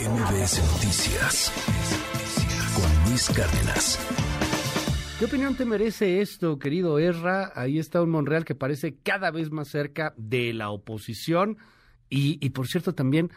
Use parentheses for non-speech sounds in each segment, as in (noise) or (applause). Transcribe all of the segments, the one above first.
MBS Noticias con Luis Cárdenas. ¿Qué opinión te merece esto, querido Erra? Ahí está un Monreal que parece cada vez más cerca de la oposición y, y por cierto también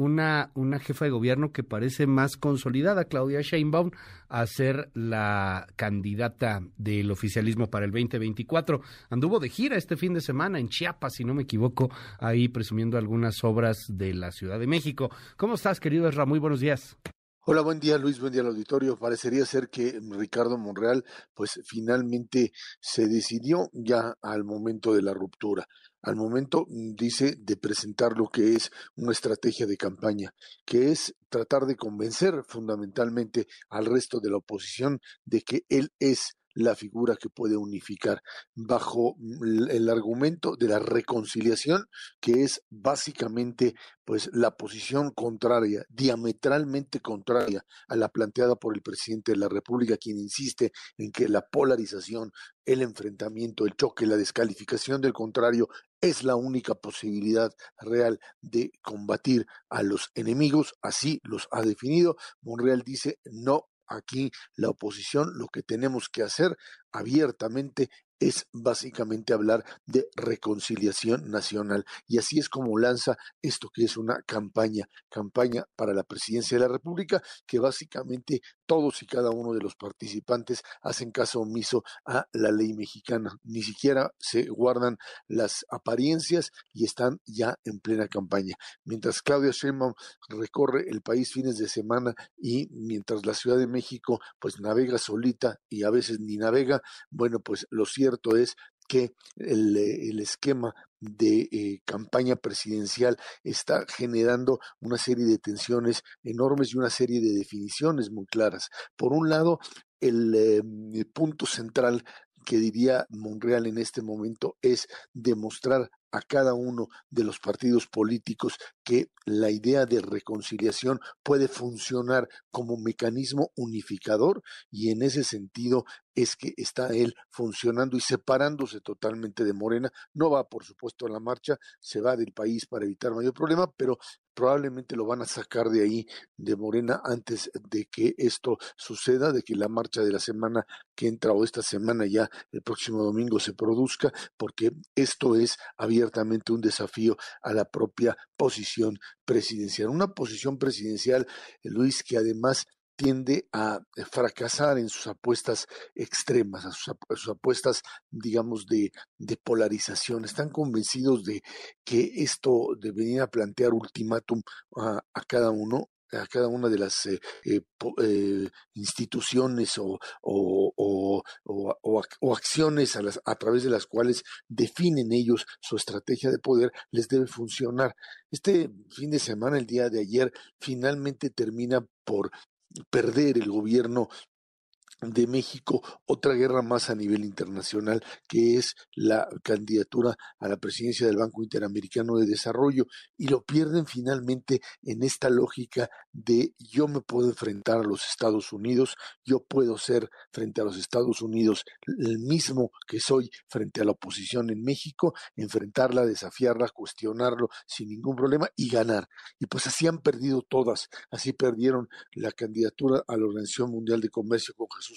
una, una jefa de gobierno que parece más consolidada, Claudia Sheinbaum, a ser la candidata del oficialismo para el 2024. Anduvo de gira este fin de semana en Chiapas, si no me equivoco, ahí presumiendo algunas obras de la Ciudad de México. ¿Cómo estás, querido Erra? Muy buenos días. Hola, buen día Luis, buen día al auditorio. Parecería ser que Ricardo Monreal pues finalmente se decidió ya al momento de la ruptura al momento, mm, dice, de presentar lo que es una estrategia de campaña, que es tratar de convencer fundamentalmente al resto de la oposición de que él es la figura que puede unificar bajo mm, el argumento de la reconciliación que es básicamente pues la posición contraria diametralmente contraria a la planteada por el presidente de la República quien insiste en que la polarización el enfrentamiento el choque la descalificación del contrario es la única posibilidad real de combatir a los enemigos, así los ha definido. Monreal dice, no aquí la oposición lo que tenemos que hacer abiertamente es básicamente hablar de reconciliación nacional. Y así es como lanza esto que es una campaña, campaña para la presidencia de la República, que básicamente todos y cada uno de los participantes hacen caso omiso a la ley mexicana. Ni siquiera se guardan las apariencias y están ya en plena campaña. Mientras Claudia Sheinbaum recorre el país fines de semana y mientras la Ciudad de México pues navega solita y a veces ni navega, bueno, pues lo cierto es que el, el, esquema de eh, campaña presidencial está generando una serie de tensiones enormes y una serie de definiciones muy claras. Por un lado, el, eh, punto central que diría Monreal en este momento es demostrar a cada uno de los partidos políticos que la idea de reconciliación puede funcionar como mecanismo unificador y en ese sentido es que está él funcionando y separándose totalmente de Morena. No va, por supuesto, a la marcha, se va del país para evitar mayor problema, pero probablemente lo van a sacar de ahí, de Morena, antes de que esto suceda, de que la marcha de la semana que entra o esta semana ya el próximo domingo se produzca, porque esto es abiertamente un desafío a la propia posición presidencial. Una posición presidencial, Luis, que además tiende a fracasar en sus apuestas extremas, a sus, apuestas, digamos, de, polarización. Están convencidos de que esto de venir a plantear ultimátum a, cada uno a cada una de las eh, eh, eh, instituciones o, acciones a través de las cuales definen ellos su estrategia de poder, les debe funcionar. Este fin de semana, el día de ayer, finalmente termina por perder el gobierno de México otra guerra más a nivel internacional, que es la candidatura a la presidencia del Banco Interamericano de Desarrollo, y lo pierden finalmente en esta lógica de yo me puedo enfrentar a los Estados Unidos, yo puedo ser frente a los Estados Unidos el mismo que soy frente a la oposición en México, enfrentarla, desafiarla, cuestionarlo sin ningún problema y ganar. Y pues así han perdido todas, así perdieron la candidatura a la Organización Mundial de Comercio con Jesús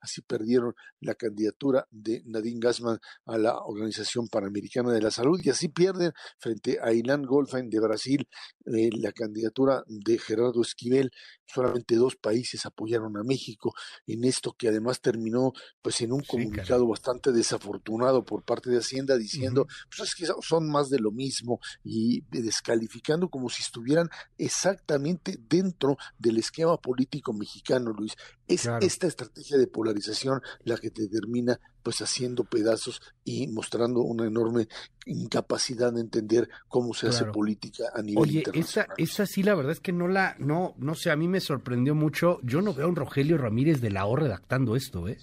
Así perdieron la candidatura de Nadine Gassman a la Organización Panamericana de la Salud y así pierden frente a Ilan Goldfein de Brasil eh, la candidatura de Gerardo Esquivel. Solamente dos países apoyaron a México en esto que además terminó pues en un comunicado bastante desafortunado por parte de Hacienda diciendo pues es que son más de lo mismo y descalificando como si estuvieran exactamente dentro del esquema político mexicano, Luis. Es esta estrategia de polarización la que te termina pues haciendo pedazos y mostrando una enorme incapacidad de entender cómo se hace política a nivel Oye, internacional. Esa, esa sí, la verdad es que no la, no, no sé, a mí me sorprendió mucho. Yo no veo a un Rogelio Ramírez de la O redactando esto, ¿eh?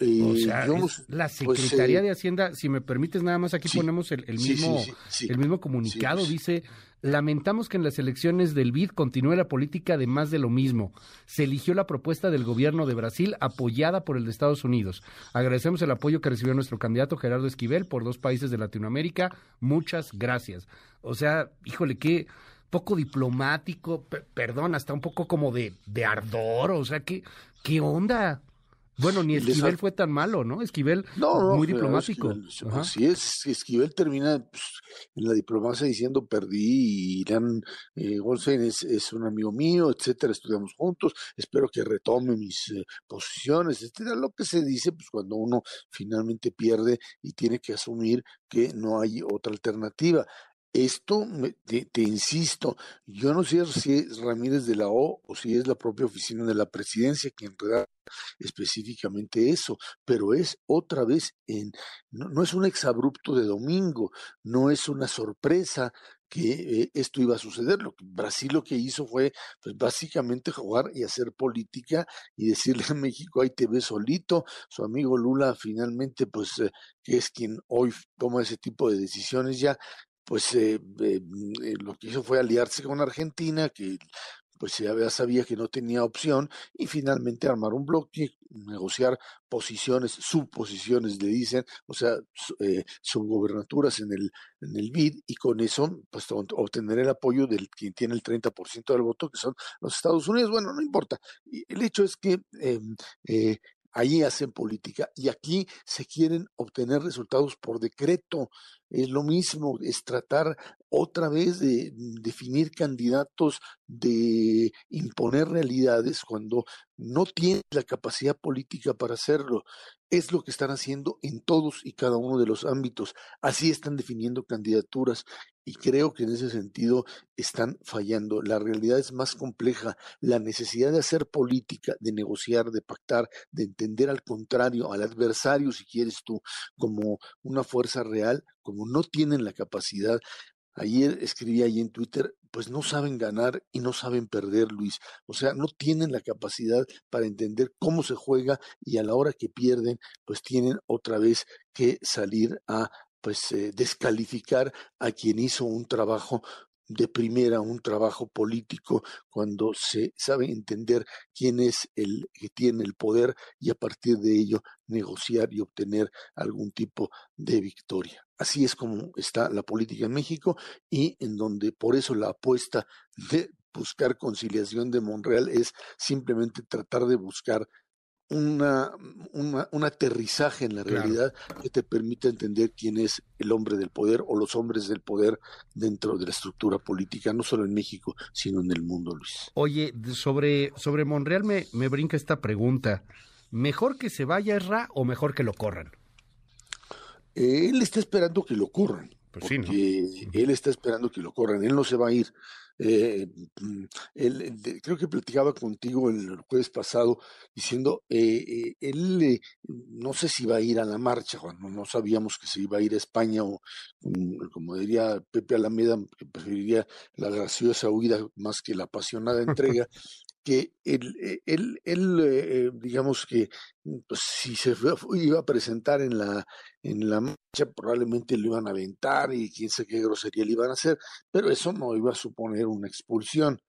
Eh o sea, la pues, Secretaría eh, de Hacienda, si me permites nada más aquí ponemos el, mismo el mismo comunicado, pues. dice Lamentamos que en las elecciones del BID continúe la política de más de lo mismo. Se eligió la propuesta del gobierno de Brasil apoyada por el de Estados Unidos. Agradecemos el apoyo que recibió nuestro candidato Gerardo Esquivel por dos países de Latinoamérica. Muchas gracias. O sea, híjole, qué poco diplomático, perdón, hasta un poco como de, de ardor, o sea, ¿qué, qué onda? Bueno, ni Esquivel fue tan malo, ¿no? Esquivel no, muy diplomático. así es, Esquivel termina pues, en la diplomacia diciendo perdí y Irán eh, es, es, un amigo mío, etcétera, estudiamos juntos, espero que retome mis eh, posiciones, etcétera. Lo que se dice pues cuando uno finalmente pierde y tiene que asumir que no hay otra alternativa. Esto, te, te, insisto, yo no sé si es Ramírez de la O o si es la propia oficina de la presidencia quien redacta específicamente eso, pero es otra vez en, no, es un exabrupto de domingo, no es una sorpresa que eh, esto iba a suceder. Lo que Brasil lo que hizo fue, pues básicamente jugar y hacer política y decirle a México, ahí te ves solito. Su amigo Lula finalmente, pues, eh, que es quien hoy toma ese tipo de decisiones ya, pues eh, lo que hizo fue aliarse con Argentina, que pues ya sabía que no tenía opción y finalmente armar un bloque, negociar posiciones, subposiciones le dicen, o sea, eh, subgobernaturas en el, en el BID y con eso pues obtener el apoyo del quien tiene el 30% del voto, que son los Estados Unidos. Bueno, no importa. El hecho es que em, eh, Allí hacen política y aquí se quieren obtener resultados por decreto. Es lo mismo, es tratar otra vez de definir candidatos, de imponer realidades cuando no tienen la capacidad política para hacerlo. Es lo que están haciendo en todos y cada uno de los ámbitos. Así están definiendo candidaturas y creo que en ese sentido están fallando. La realidad es más compleja. La necesidad de hacer política, de negociar, de pactar, de entender al contrario, al adversario, si quieres tú, como una fuerza real, como no tienen la capacidad. Ayer escribí ahí en Twitter, pues no saben ganar y no saben perder, Luis. O sea, no tienen la capacidad para entender cómo se juega y a la hora que pierden, pues tienen otra vez que salir a pues eh, descalificar a quien hizo un trabajo de primera, un trabajo político, cuando se sabe entender quién es el que tiene el poder y a partir de ello negociar y obtener algún tipo de victoria. Así es como está la política en México y en donde por eso la apuesta (laughs) de buscar conciliación de Monreal es simplemente tratar de buscar una, un aterrizaje en la realidad que te permita entender quién es el hombre del poder o los hombres del poder dentro de la estructura política, no solo en México, sino en el mundo, Luis. Oye, sobre, sobre Monreal me, me brinca esta pregunta. ¿Mejor que se vaya Erra o mejor que lo corran? Él está esperando que lo corran. Pues porque él está esperando que lo corran. Él no se va a ir. Eh, mm, él, creo que platicaba contigo el jueves pasado diciendo, eh, eh él no sé si va a ir a la marcha, cuando no sabíamos que se iba a ir a España o, mm, como diría Pepe Alameda, que preferiría la graciosa huida más que la apasionada (laughs) entrega, que él, eh, él, él eh, digamos que mm, pues, si se iba a presentar en la, en la marcha, probablemente lo iban a aventar y quién sabe qué grosería le iban a hacer, pero eso no iba a suponer una expulsión.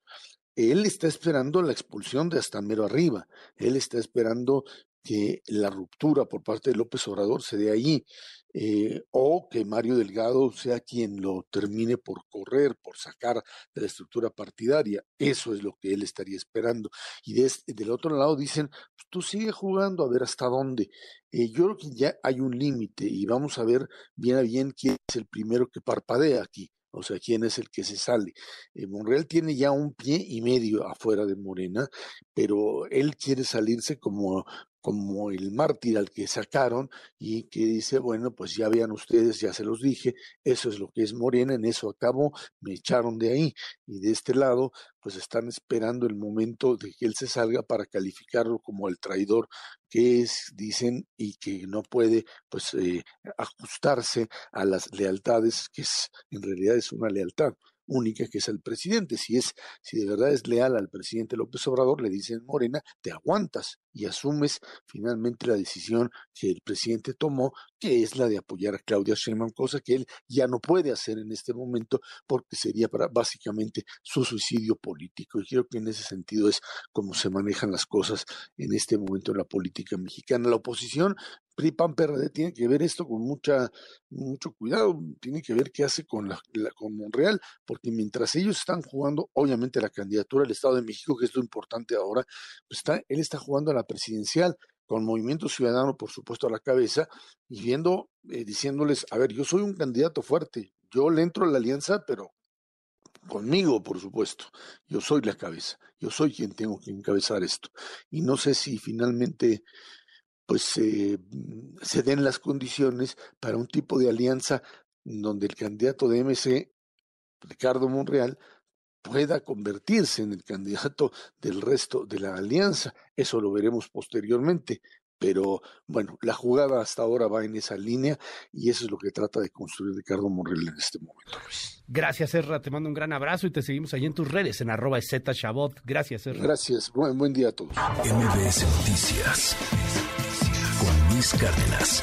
Él está esperando la expulsión de hasta mero arriba. Él está esperando que la ruptura por parte de López Obrador se dé allí, eh, o que Mario Delgado sea quien lo termine por correr, por sacar de la estructura partidaria. Eso es lo que él estaría esperando. Y del otro lado dicen, pues tú sigue jugando a ver hasta dónde. Eh, yo creo que ya hay un límite y vamos a ver bien a bien quién es el primero que parpadea aquí o sea, quién es el que se sale. Eh, Monreal tiene ya un pie y medio afuera de Morena, pero él quiere salirse como como el mártir al que sacaron y que dice, bueno, pues ya vean ustedes, ya se los dije, eso es lo que es Morena, en eso acabó, me echaron de ahí. Y de este lado, pues están esperando el momento de que él se salga para calificarlo como el traidor que es, dicen, y que no puede, pues, eh, ajustarse a las lealtades, que es, en realidad es una lealtad única que es el presidente. Si es, si de verdad es leal al presidente López Obrador, le dicen Morena, te aguantas, y asumes finalmente la decisión que el presidente tomó, que es la de apoyar a Claudia Sheinbaum, cosa que él ya no puede hacer en este momento porque sería para básicamente su suicidio político. Y creo que en ese sentido es como se manejan las cosas en este momento en la política mexicana. La oposición PRI, PAN, PRD tiene que ver esto con mucha, mucho cuidado, tiene que ver qué hace con, la, con Monreal, porque mientras ellos están jugando, obviamente, la candidatura del Estado de México, que es lo importante ahora, pues está, él está jugando a la presidencial, con Movimiento Ciudadano, por supuesto, a la cabeza, y viendo, eh, diciéndoles, a ver, yo soy un candidato fuerte, yo le entro a la alianza, pero conmigo, por supuesto. Yo soy la cabeza, yo soy quien tengo que encabezar esto. Y no sé si finalmente pues eh, se den las condiciones para un tipo de alianza donde el candidato de MC, Ricardo Monreal, pueda convertirse en el candidato del resto de la alianza. Eso lo veremos posteriormente. Pero bueno, la jugada hasta ahora va en esa línea y eso es lo que trata de construir Ricardo Monreal en este momento. Gracias, Erra. Te mando un gran abrazo y te seguimos ahí en tus redes, en arroba Chabot. Gracias, Erra. Gracias. Buen, buen día a todos. MBS Noticias Cárdenas.